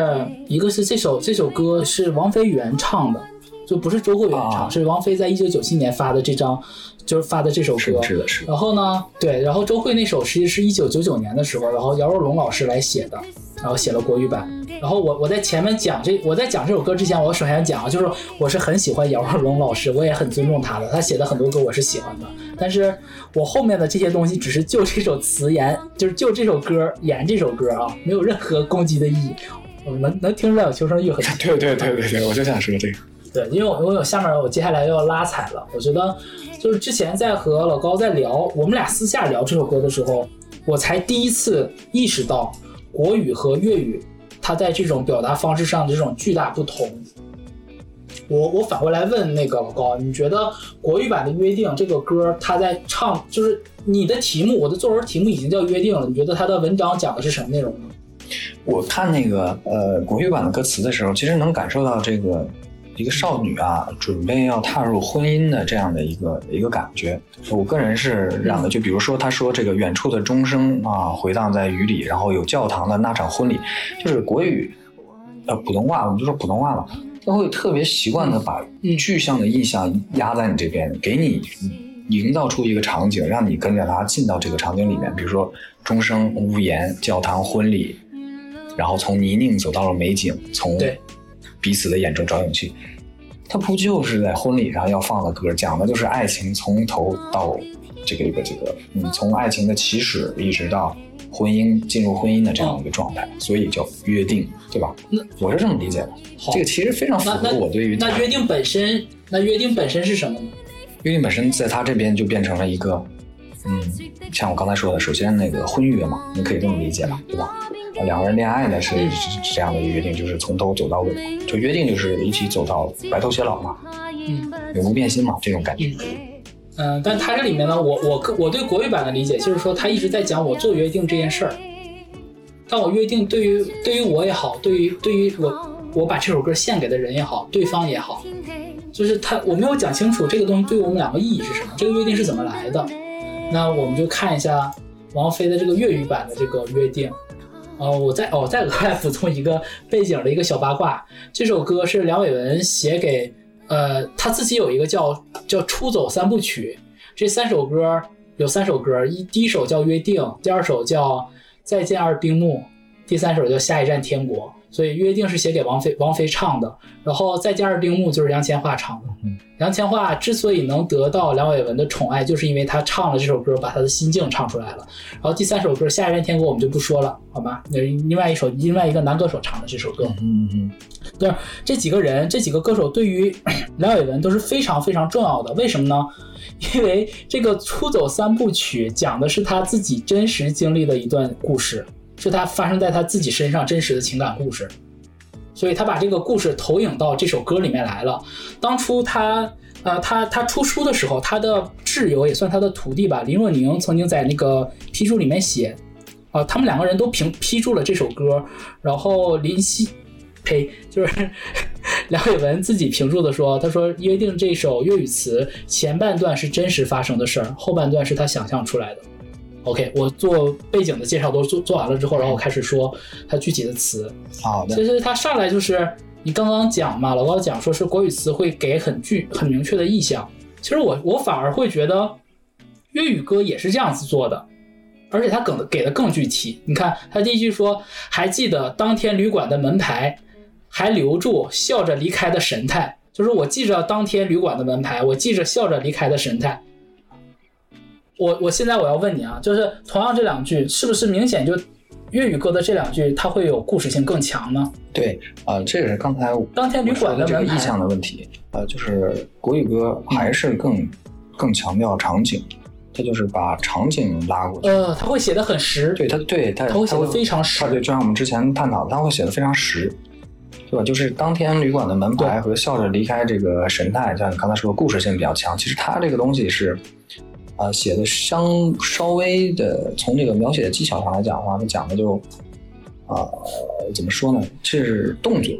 一个是这首这首歌是王菲原唱的，就不是周慧原唱，啊是王菲在一九九七年发的这张，就是发的这首歌是的，。是的，是的。然后呢，对，然后周慧那首实际是一九九九年的时候，然后姚若龙老师来写的，然后写了国语版。然后我我在前面讲这我在讲这首歌之前，我首先讲啊，就是我是很喜欢姚若龙老师，我也很尊重他的，他写的很多歌我是喜欢的。但是我后面的这些东西只是就这首词言，就是就这首歌演这首歌啊，没有任何攻击的意义。我能能听出来有求生欲很强。对对对对对，我就想说这个。对，因为我因为我下面我接下来要拉踩了，我觉得就是之前在和老高在聊，我们俩私下聊这首歌的时候，我才第一次意识到国语和粤语它在这种表达方式上的这种巨大不同。我我反过来问那个老高，你觉得国语版的《约定》这个歌，它在唱，就是你的题目，我的作文题目已经叫《约定》了，你觉得它的文章讲的是什么内容呢？我看那个呃国语版的歌词的时候，其实能感受到这个一个少女啊，准备要踏入婚姻的这样的一个一个感觉。我个人是这样的，就比如说他说这个远处的钟声啊回荡在雨里，然后有教堂的那场婚礼，就是国语呃普通话，我们就说普通话吧，他会特别习惯的把具象的意象压在你这边，给你营造出一个场景，让你跟着他进到这个场景里面。比如说钟声、屋檐、教堂、婚礼，然后从泥泞走到了美景，从彼此的眼中找勇气。它不就是在婚礼上要放的歌，讲的就是爱情从头到这个这个这个，嗯，从爱情的起始一直到婚姻进入婚姻的这样一个状态，所以叫约定，对吧那？我是这么理解的。好这个其实非常符合我对于那约定本身，那约定本身是什么呢？约定本身在他这边就变成了一个，嗯，像我刚才说的，首先那个婚约嘛，你可以这么理解吧，对吧？呃两个人恋爱呢是这样的一个约定，就是从头走到尾，就约定就是一起走到白头偕老嘛，嗯。永不变心嘛，这种感觉。嗯，但他这里面呢，我我个我对国语版的理解就是说，他一直在讲我做约定这件事儿。但我约定对于对于我也好，对于对于我我把这首歌献给的人也好，对方也好，就是他我没有讲清楚这个东西对我们两个意义是什么，这个约定是怎么来的。那我们就看一下王菲的这个粤语版的这个约定。呃，我再哦再额外补充一个背景的一个小八卦，这首歌是梁伟文写给呃他自己有一个叫叫《出走三部曲》，这三首歌有三首歌，一第一首叫《约定》，第二首叫《再见二丁目》，第三首叫《下一站天国》。所以《约定》是写给王菲王菲唱的，然后《再加上丁目》就是杨千嬅唱的。嗯杨千嬅之所以能得到梁伟文的宠爱，就是因为她唱了这首歌，把她的心境唱出来了。然后第三首歌《下一站天国》我们就不说了，好吧？那另外一首另外一个男歌手唱的这首歌。嗯嗯就是这几个人，这几个歌手对于 梁伟文都是非常非常重要的。为什么呢？因为这个《出走三部曲》讲的是他自己真实经历的一段故事，是他发生在他自己身上真实的情感故事，所以他把这个故事投影到这首歌里面来了。当初他呃他他出书的时候，他的挚友也算他的徒弟吧，林若宁曾经在那个批注里面写，啊、他们两个人都评批注了这首歌，然后林夕。呸，就是 梁伟文自己评注的说，他说约定这首粤语词前半段是真实发生的事儿，后半段是他想象出来的。OK，我做背景的介绍都做做完了之后，然后我开始说它具体的词。好的其，实它上来就是你刚刚讲嘛，老高讲说是国语词会给很具很明确的意象。其实我我反而会觉得粤语歌也是这样子做的，而且它给的给的更具体。你看他第一句说，还记得当天旅馆的门牌，还留住笑着离开的神态。就是我记着当天旅馆的门牌，我记着笑着离开的神态。我我现在我要问你啊，就是同样这两句，是不是明显就粤语歌的这两句，它会有故事性更强呢？对啊、这个是刚才当天旅馆的这个意向的问题，呃，就是国语歌还是更、更强调场景，它就是把场景拉过去。呃，它会写的很实，对它，对它，它会写的非常实它。对，就像我们之前探讨的，它会写的非常实，对吧？就是当天旅馆的门牌和笑着离开这个神态，像你刚才说的故事性比较强。其实它这个东西是，呃，写的相稍微的从这个描写的技巧上来讲的话，它讲的就，呃，怎么说呢？是动作，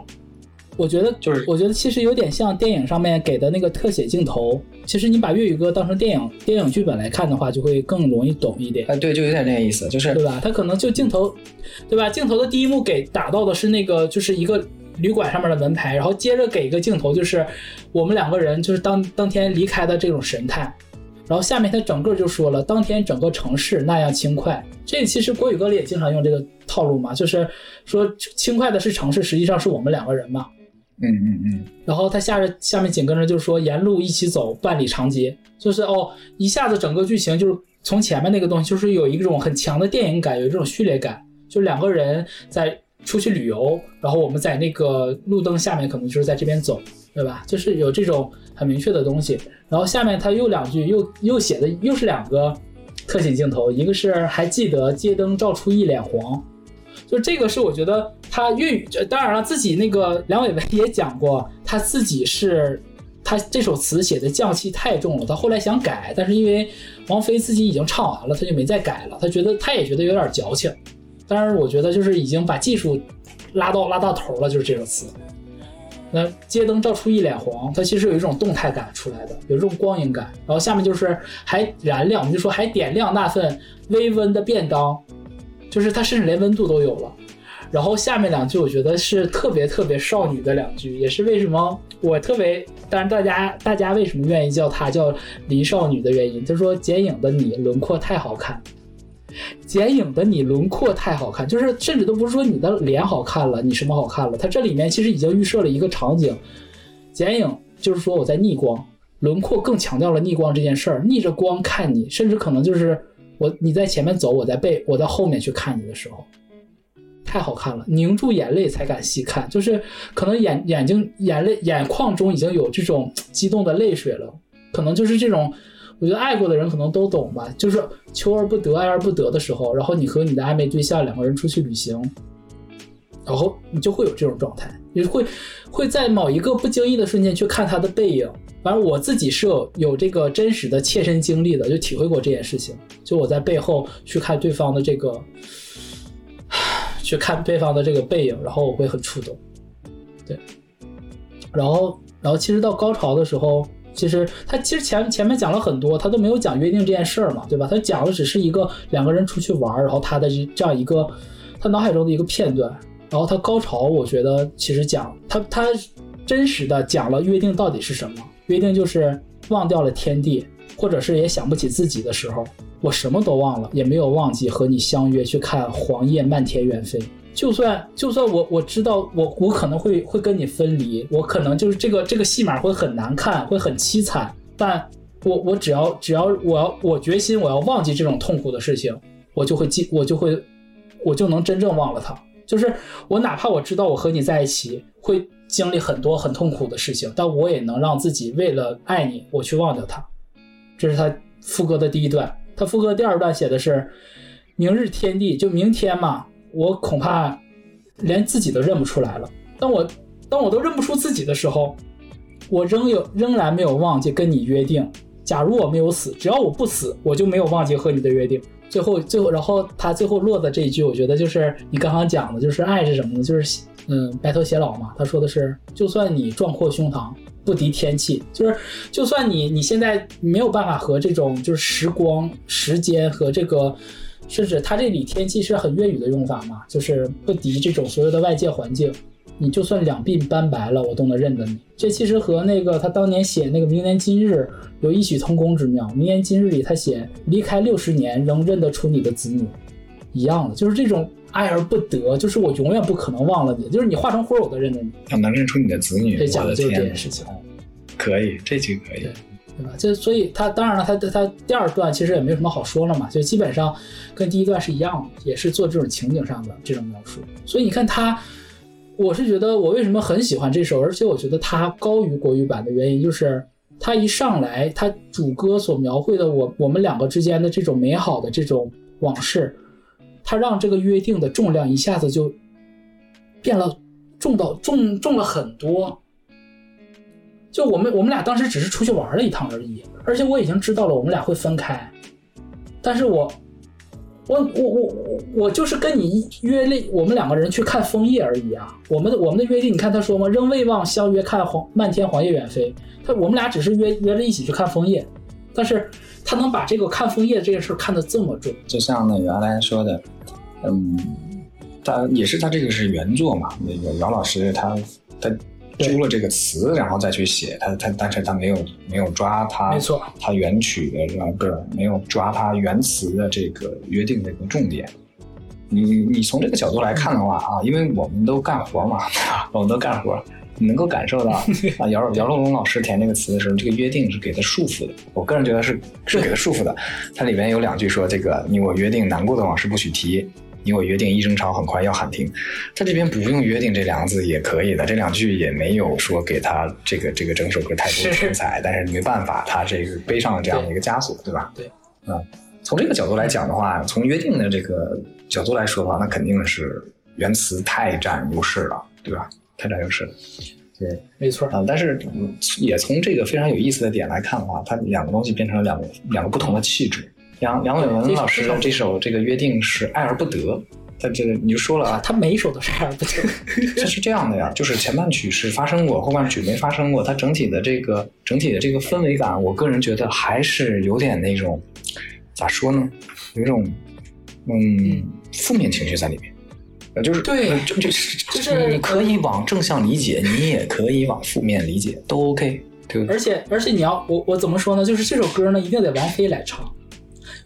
我觉得就是我觉得其实有点像电影上面给的那个特写镜头，其实你把粤语歌当成电影电影剧本来看的话，就会更容易懂一点。哎，对，就有点那个意思，就是对吧？他可能就镜头，对吧？镜头的第一幕给打到的是那个，就是一个旅馆上面的门牌，然后接着给一个镜头，就是我们两个人就是当当天离开的这种神态，然后下面他整个就说了，当天整个城市那样轻快。这其实国语歌里也经常用这个套路嘛，就是说轻快的是城市，实际上是我们两个人嘛。嗯嗯嗯，然后他下着下面紧跟着就是说沿路一起走万里长街，就是哦一下子整个剧情就是从前面那个东西就是有一种很强的电影感，有一种序列感，就两个人在出去旅游，然后我们在那个路灯下面可能就是在这边走，对吧？就是有这种很明确的东西。然后下面他又两句又又写的又是两个特写镜头，一个是还记得街灯照出一脸黄。就这个是我觉得他粤语，当然了，自己那个梁伟文也讲过，他自己是他这首词写的匠气太重了，他后来想改，但是因为王菲自己已经唱完了，他就没再改了。他觉得他也觉得有点矫情，但是我觉得就是已经把技术拉到拉到头了，就是这首词。那街灯照出一脸黄，它其实有一种动态感出来的，有一种光影感。然后下面就是还燃亮，我们就说还点亮那份微温的便当。就是它甚至连温度都有了，然后下面两句我觉得是特别特别少女的两句，也是为什么我特别，当然大家大家为什么愿意叫她叫林少女的原因。他说剪影的你轮廓太好看，剪影的你轮廓太好看，就是甚至都不是说你的脸好看了，你什么好看了，它这里面其实已经预设了一个场景，剪影就是说我在逆光，轮廓更强调了逆光这件事儿，逆着光看你，甚至可能就是。我你在前面走，我在背，我在后面去看你的时候，太好看了，凝住眼泪才敢细看，就是可能眼眼睛眼泪眼眶中已经有这种激动的泪水了，可能就是这种，我觉得爱过的人可能都懂吧，就是求而不得，爱而不得的时候，然后你和你的暧昧对象两个人出去旅行，然后你就会有这种状态，你会会在某一个不经意的瞬间去看他的背影。反正我自己是有有这个真实的切身经历的，就体会过这件事情。就我在背后去看对方的这个，去看对方的这个背影，然后我会很触动。对，然后然后其实到高潮的时候，其实他其实前前面讲了很多，他都没有讲约定这件事儿嘛，对吧？他讲的只是一个两个人出去玩，然后他的这样一个他脑海中的一个片段。然后他高潮，我觉得其实讲他他真实的讲了约定到底是什么。约定就是忘掉了天地，或者是也想不起自己的时候，我什么都忘了，也没有忘记和你相约去看黄叶漫天远飞。就算就算我我知道我我可能会会跟你分离，我可能就是这个这个戏码会很难看，会很凄惨。但我我只要只要我要我决心我要忘记这种痛苦的事情，我就会记我就会我就能真正忘了它。就是我哪怕我知道我和你在一起会。经历很多很痛苦的事情，但我也能让自己为了爱你，我去忘掉他。这是他副歌的第一段。他副歌第二段写的是：“明日天地，就明天嘛，我恐怕连自己都认不出来了。当我当我都认不出自己的时候，我仍有仍然没有忘记跟你约定。假如我没有死，只要我不死，我就没有忘记和你的约定。最后最后，然后他最后落的这一句，我觉得就是你刚刚讲的，就是爱是什么呢？就是。”嗯，白头偕老嘛，他说的是，就算你壮阔胸膛，不敌天气，就是就算你你现在没有办法和这种就是时光、时间和这个，甚至他这里天气是很粤语的用法嘛，就是不敌这种所有的外界环境，你就算两鬓斑白了，我都能认得你。这其实和那个他当年写那个明年今日有异曲同工之妙。明年今日里他写离开六十年仍认得出你的子女，一样的，就是这种。爱而不得，就是我永远不可能忘了你，就是你化成灰我都认得你。他能认出你的子女，这讲的就是这件事情。可以，这句可以，对吧？就所以他当然了，他他第二段其实也没什么好说了嘛，就基本上跟第一段是一样的，也是做这种情景上的这种描述。所以你看他，我是觉得我为什么很喜欢这首，而且我觉得它高于国语版的原因，就是他一上来，他主歌所描绘的我我们两个之间的这种美好的这种往事。他让这个约定的重量一下子就变了，重到重重了很多。就我们我们俩当时只是出去玩了一趟而已，而且我已经知道了我们俩会分开，但是我我我我我就是跟你约了我们两个人去看枫叶而已啊。我们的我们的约定，你看他说吗？仍未忘相约看黄漫天黄叶远飞。他我们俩只是约约着一起去看枫叶，但是他能把这个看枫叶这件事看得这么重，就像那原来说的，嗯，他也是他这个是原作嘛，那个姚老师他他租了这个词，然后再去写他他，但是他没有没有抓他没错，他原曲的这个没有抓他原词的这个约定的一个重点。你你从这个角度来看的话啊，因为我们都干活嘛，我们都干活。你能够感受到啊，姚姚若龙老师填这个词的时候，这个约定是给他束缚的。我个人觉得是是给他束缚的。它里面有两句说：“这个你我约定难过的往事不许提，你我约定一争吵很快要喊停。”他这边不用“约定”这两个字也可以的，这两句也没有说给他这个这个整首歌太多的色彩。但是没办法，他这个背上了这样的一个枷锁，对吧？对，嗯，从这个角度来讲的话，从约定的这个角度来说的话，那肯定是原词太占优势了，对吧？太占优势了，对，没错啊。但是也从这个非常有意思的点来看的话，它两个东西变成了两个两个不同的气质。杨杨伟文老师这首这个约定是爱而不得，他这个你就说了啊，他每一首都是爱而不得。这是这样的呀，就是前半曲是发生过，后半曲没发生过。它整体的这个整体的这个氛围感，我个人觉得还是有点那种咋说呢，有一种嗯负面情绪在里面。就是对，就就就是你可以往正向理解，你也可以往负面理解，都 OK，对而且而且你要我我怎么说呢？就是这首歌呢，一定得王菲来唱，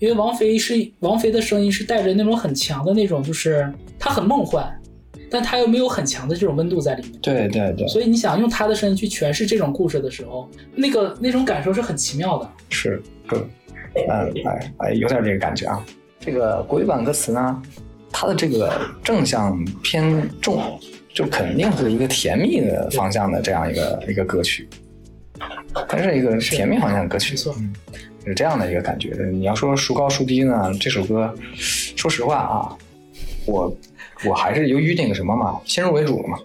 因为王菲是王菲的声音是带着那种很强的那种，就是她很梦幻，但她又没有很强的这种温度在里面。对对对。所以你想用她的声音去诠释这种故事的时候，那个那种感受是很奇妙的。是，嗯，哎哎，有点这个感觉啊。这个国语版歌词呢？它的这个正向偏重，就肯定是一个甜蜜的方向的这样一个一个歌曲，它是一个甜蜜方向的歌曲，嗯，是这样的一个感觉。你要说孰高孰低呢？这首歌，说实话啊，我我还是由于那个什么嘛，先入为主嘛。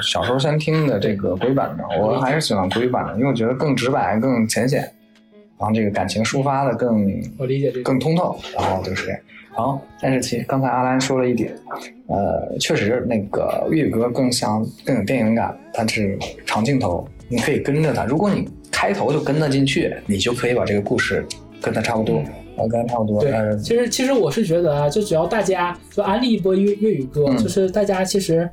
小时候先听的这个国语版的，我还是喜欢国语版的，因为我觉得更直白、更浅显，然后这个感情抒发的更我理解这更通透，然后就是这样。好，但是其实刚才阿兰说了一点，呃，确实那个粤语歌更像更有电影感，它是长镜头，你可以跟着它。如果你开头就跟得进去，你就可以把这个故事跟它差不多，跟它差不多。对，其实其实我是觉得啊，就只要大家就安利一波粤粤语歌，就是大家其实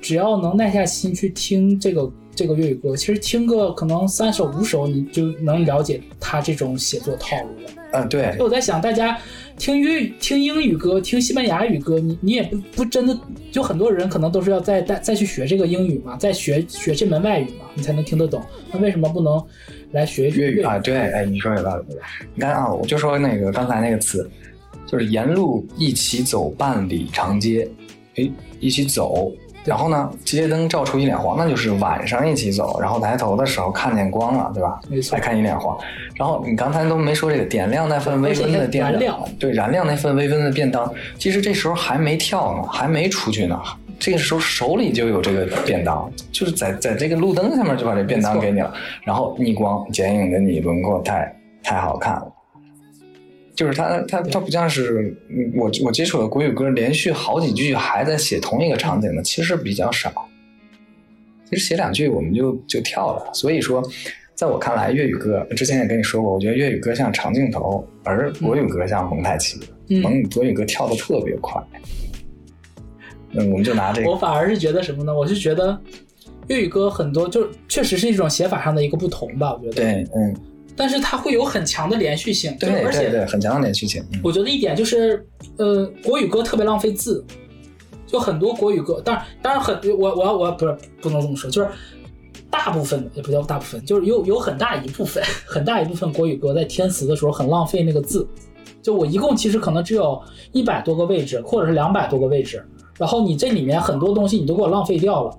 只要能耐下心去听这个这个粤语歌，其实听个可能三首五首，你就能了解他这种写作套路了。嗯，对。我在想大家。听粤听英语歌，听西班牙语歌，你你也不不真的，就很多人可能都是要再再再去学这个英语嘛，再学学这门外语嘛，你才能听得懂。那为什么不能来学粤语啊？对，哎，你说有道理。你看啊，我就说那个刚才那个词，就是沿路一起走半里长街，哎，一起走。然后呢，街灯照出一脸黄，那就是晚上一起走。然后抬头的时候看见光了，对吧？没错。再看一脸黄。然后你刚才都没说这个点亮那份微温的电亮，对，燃亮那份微温的便当。其实这时候还没跳呢，还没出去呢。这个时候手里就有这个便当，就是在在这个路灯下面就把这便当给你了。然后逆光剪影的你轮廓太太好看了。就是他，他，他不像是我我接触的国语歌，连续好几句还在写同一个场景的，其实比较少。其实写两句我们就就跳了。所以说，在我看来，粤语歌之前也跟你说过，我觉得粤语歌像长镜头，而国语歌像蒙太奇。蒙国语歌跳的特别快。嗯，我们就拿这个。我反而是觉得什么呢？我是觉得粤语歌很多，就确实是一种写法上的一个不同吧。我觉得。对，嗯。但是它会有很强的连续性，对，而且对很强的连续性。我觉得一点就是，呃，国语歌特别浪费字，就很多国语歌，当然当然很，我我要我要不是不能这么说，就是大部分也不叫大部分，就是有有很大一部分 很大一部分国语歌在填词的时候很浪费那个字，就我一共其实可能只有一百多个位置，或者是两百多个位置，然后你这里面很多东西你都给我浪费掉了。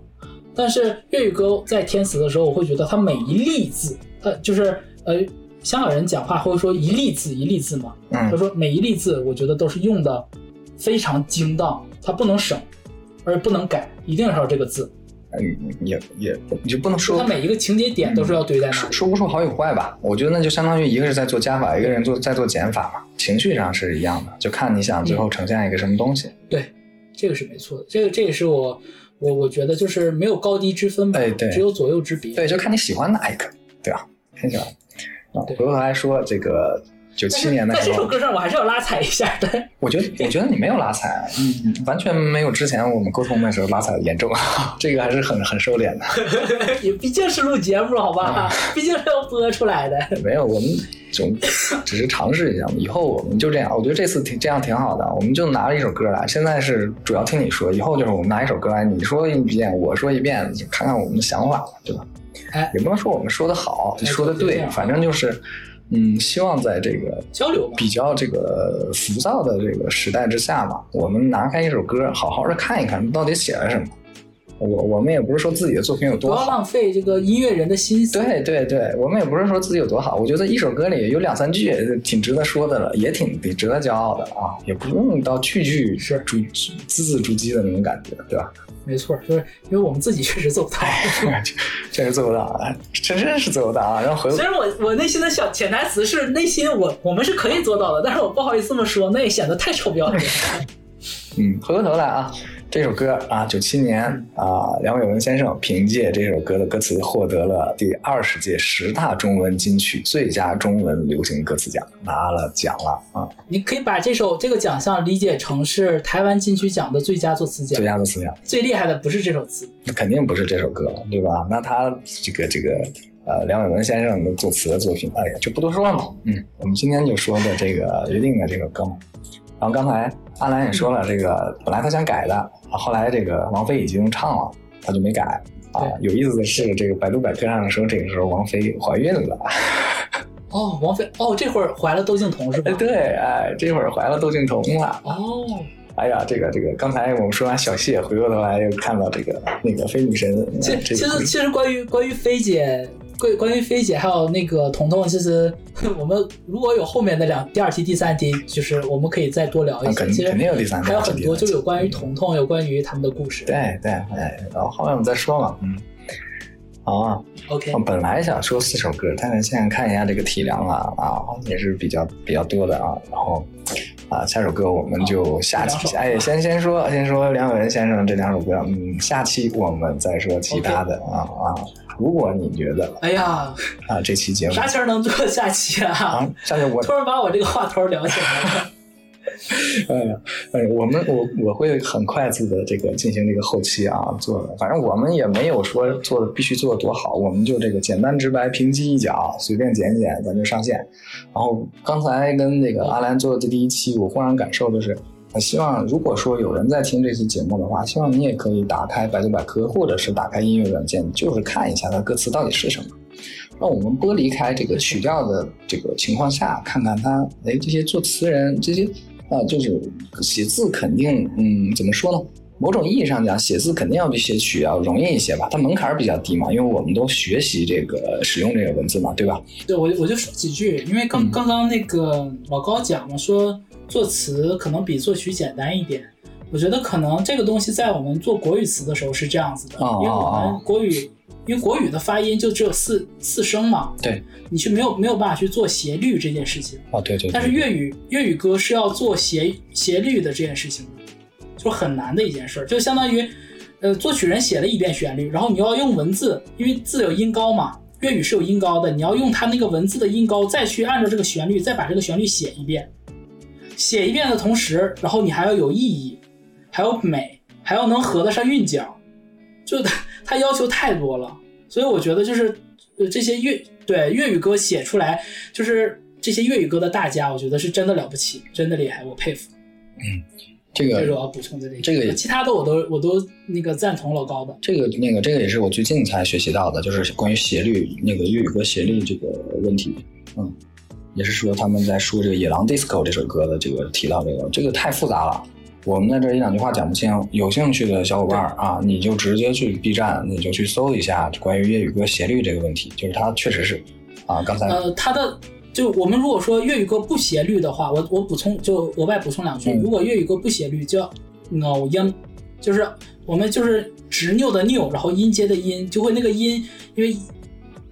但是粤语歌在填词的时候，我会觉得它每一粒字，它，就是。呃，香港人讲话会说一粒字一粒字嘛，他说每一粒字，我觉得都是用的非常精当，他不能省，而不能改，一定是要这个字。嗯，也也你就不能说它每一个情节点都是要堆在那里。说说不出好与坏吧。我觉得那就相当于一个是在做加法，一个人做在做减法嘛，情绪上是一样的，就看你想最后呈现一个什么东西。对，这个是没错的，这个这也是我我我觉得就是没有高低之分吧，哎对只有左右之别。对，就看你喜欢哪一个，对吧？很喜欢。啊，回过头来说这个九七年的时候，在这首歌上，我还是要拉踩一下的。我觉得我觉得你没有拉踩，嗯，完全没有之前我们沟通的时候拉踩的严重，这个还是很很收敛的。也毕竟是录节目，好吧？毕竟是要播出来的。没有，我们总只是尝试一下，以后我们就这样。我觉得这次挺这样挺好的，我们就拿了一首歌来。现在是主要听你说，以后就是我们拿一首歌来，你说一遍，我说一遍，看看我们的想法，对吧？哎，也不能说我们说的好，哎说的对反正就是，嗯，希望在这个交流，比较这个浮躁的这个时代之下吧，我们拿开一首歌，好好的看一看到底写了什么。我我们也不是说自己的作品有多好不要，浪费这个音乐人的心思。对对对，我们也不是说自己有多好。我觉得一首歌里有两三句挺值得说的了，也挺挺值得骄傲的啊，也不用到句句是逐字字珠玑的那种感觉，对吧？没错，就是因为我们自己确实做不到。确实做不到啊，真真是做不到啊。然后回虽然我我内心的小潜台词是内心我我们是可以做到的，但是我不好意思这么说，那也显得太臭不要脸了。嗯，回过头来啊，这首歌啊，九七年啊，梁伟文先生凭借这首歌的歌词获得了第二十届十大中文金曲最佳中文流行歌词奖，拿了奖了啊，你可以把这首这个奖项理解成是台湾金曲奖的最佳作词奖最。佳作词奖。最厉害的不是这首词，那肯定不是这首歌了，对吧？那他这个这个呃，梁伟文先生的作词的作品，哎呀，就不多说了嘛。嗯，我们今天就说的这个约定的这个歌嘛。然后刚才阿兰也说了，这个本来他想改的，后来这个王菲已经唱了，他就没改。啊，有意思的是，这个百度百科上说，这个时候王菲怀孕了。哦，王菲，哦，这会儿怀了窦靖童是吧哎，？对，哎，这会儿怀了窦靖童了。哦，哎呀，这个这个，刚才我们说完小谢，回过头来又看到这个那个飞女神，其呃这个其实其实关于关于菲姐，关关于菲姐还有那个彤彤，其实 我们如果有后面的两第二题、第三题，就是我们可以再多聊一些。啊肯其实肯定有第三题还有很多，就是有关于彤彤，有关于他们的故事。对对，哎，然后后面我们再说嘛，嗯，好啊，，OK，我本来想说四首歌，但是现在看一下这个体量啊啊，也是比较比较多的啊，然后啊，下首歌我们就下期哎，先先说先说梁伟文先生这两首歌，嗯，下期我们再说其他的啊啊，如果你觉得哎呀，啊这期节目啥钱儿能做下期啊？啊，下期我突然把我这个话头聊起来了。哎呀，哎，我们我我会很快速的这个进行这个后期啊，做的，反正我们也没有说做的必须做的多好，我们就这个简单直白，平击一脚，随便剪剪，咱就上线。然后刚才跟那个阿兰做的这第一期，我忽然感受就是，我希望如果说有人在听这期节目的话，希望你也可以打开百度百科，或者是打开音乐软件，就是看一下它歌词到底是什么。那我们剥离开这个曲调的这个情况下，看看它，哎，这些作词人，这些啊，就是写字肯定，嗯，怎么说呢？某种意义上讲，写字肯定要比写曲要容易一些吧，它门槛儿比较低嘛，因为我们都学习这个使用这个文字嘛，对吧？对，我我就说几句，因为刚嗯刚刚那个老高讲嘛，说作词可能比作曲简单一点。我觉得可能这个东西在我们做国语词的时候是这样子的，哦因为我哦们国语，因为国语的发音就只有四四声嘛，对，你去没有没有办法去做斜律这件事情。哦，对对对。但是粤语粤语歌是要做斜斜律的这件事情的，就很难的一件事儿，就相当于，呃，作曲人写了一遍旋律，然后你要用文字，因为字有音高嘛，粤语是有音高的，你要用它那个文字的音高再去按照这个旋律，再把这个旋律写一遍，写一遍的同时，然后你还要有意义，还有美，还要能合得上韵脚，就它 它要求太多了，所以我觉得就是，呃，这些粤对粤语歌写出来，就是这些粤语歌的大家，我觉得是真的了不起，真的厉害，我佩服。嗯。这个这是我要补充的这个。这个也其他的我都我都那个赞同老高的。这个那个这个也是我最近才学习到的，就是关于斜率那个粤语歌斜率这个问题，嗯，也是说他们在说这个《野狼 DISCO》这首歌的这个提到这个，这个太复杂了，我们在这一两句话讲不清。有兴趣的小伙伴啊，你就直接去 B 站，你就去搜一下关于粤语歌斜率这个问题，就是它确实是啊，刚才呃，他的就我们如果说粤语歌不斜律的话，我我补充就额外补充两句，嗯如果粤语歌不斜律叫拗音，就是我们就是执拗的拗，然后音阶的音，就会那个音，因为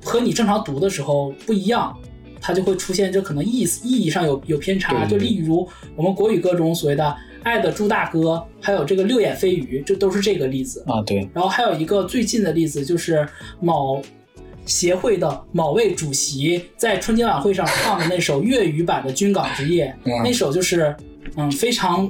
和你正常读的时候不一样，它就会出现这可能意思意义上有有偏差。就例如我们国语歌中所谓的“爱的猪大哥”，还有这个“六眼飞鱼”，这都是这个例子啊。对。然后还有一个最近的例子，就是某协会的某位主席在春节晚会上唱的那首粤语版的《军港之夜》，那首就是嗯非常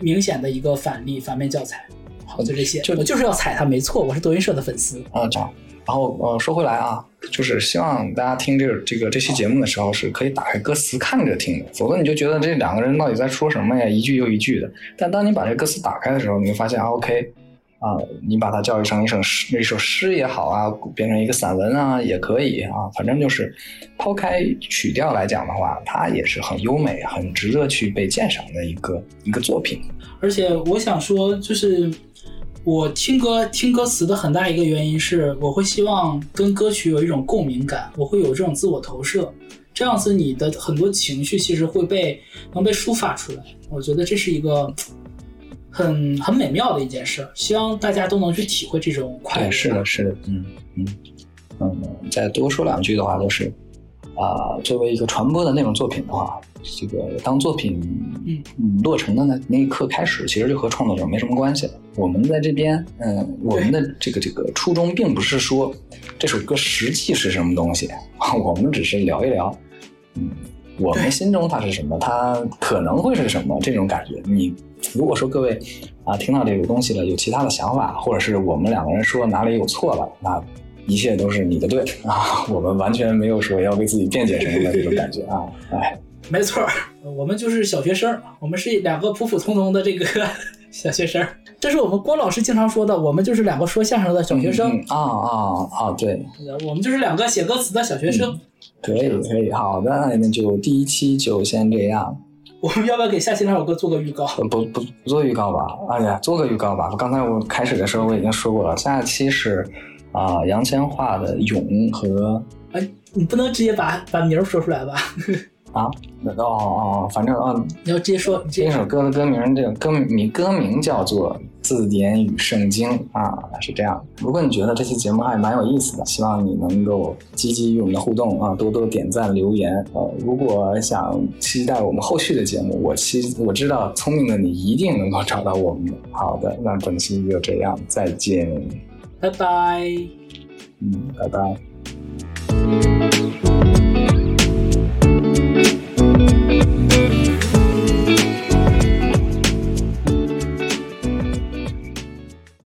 明显的一个反例、反面教材。好，就这些，就我就是要踩他，没错，我是德云社的粉丝啊。这样，然后呃，说回来啊，就是希望大家听这个这个这期节目的时候，是可以打开歌词看着听的，否则你就觉得这两个人到底在说什么呀，一句又一句的。但当你把这歌词打开的时候，你会发现，OK，啊，你把它教育成一首诗，一首诗也好啊，变成一个散文啊，也可以啊，反正就是抛开曲调来讲的话，它也是很优美、很值得去被鉴赏的一个一个作品。而且我想说，就是。我听歌听歌词的很大一个原因是，我会希望跟歌曲有一种共鸣感，我会有这种自我投射，这样子你的很多情绪其实会被能被抒发出来。我觉得这是一个很很美妙的一件事，希望大家都能去体会这种快乐。是的，是的，嗯嗯嗯，再多说两句的话，就是啊，作为一个传播的那种作品的话。这个当作品嗯落成的那那一刻开始，其实就和创作者没什么关系了。我们在这边，嗯，我们的这个这个初衷并不是说这首歌实际是什么东西，我们只是聊一聊，嗯，我们心中它是什么，它可能会是什么这种感觉。你如果说各位啊听到这个东西了有其他的想法，或者是我们两个人说哪里有错了，那一切都是你的对啊，我们完全没有说要为自己辩解什么的这种感觉啊，哎。没错，我们就是小学生，我们是两个普普通通的这个 小学生。这是我们郭老师经常说的，我们就是两个说相声的小学生。啊啊啊！对，我们就是两个写歌词的小学生。可以可以，好的，那就第一期就先这样。我们要不要给下期那首歌做个预告？不不不做预告吧，哎呀，做个预告吧。刚才我开始的时候我已经说过了，下期是啊杨千嬅的《勇》和。哎，你不能直接把把名说出来吧？啊，哦哦，反正啊，你要直接说这首歌的歌名，这个歌名歌名叫做《字典与圣经》啊，是这样。如果你觉得这期节目还蛮有意思的，希望你能够积极与我们的互动啊，多多点赞留言。呃，如果想期待我们后续的节目，我期我知道聪明的你一定能够找到我们的。好的，那本期就这样，再见，拜拜，嗯，拜拜。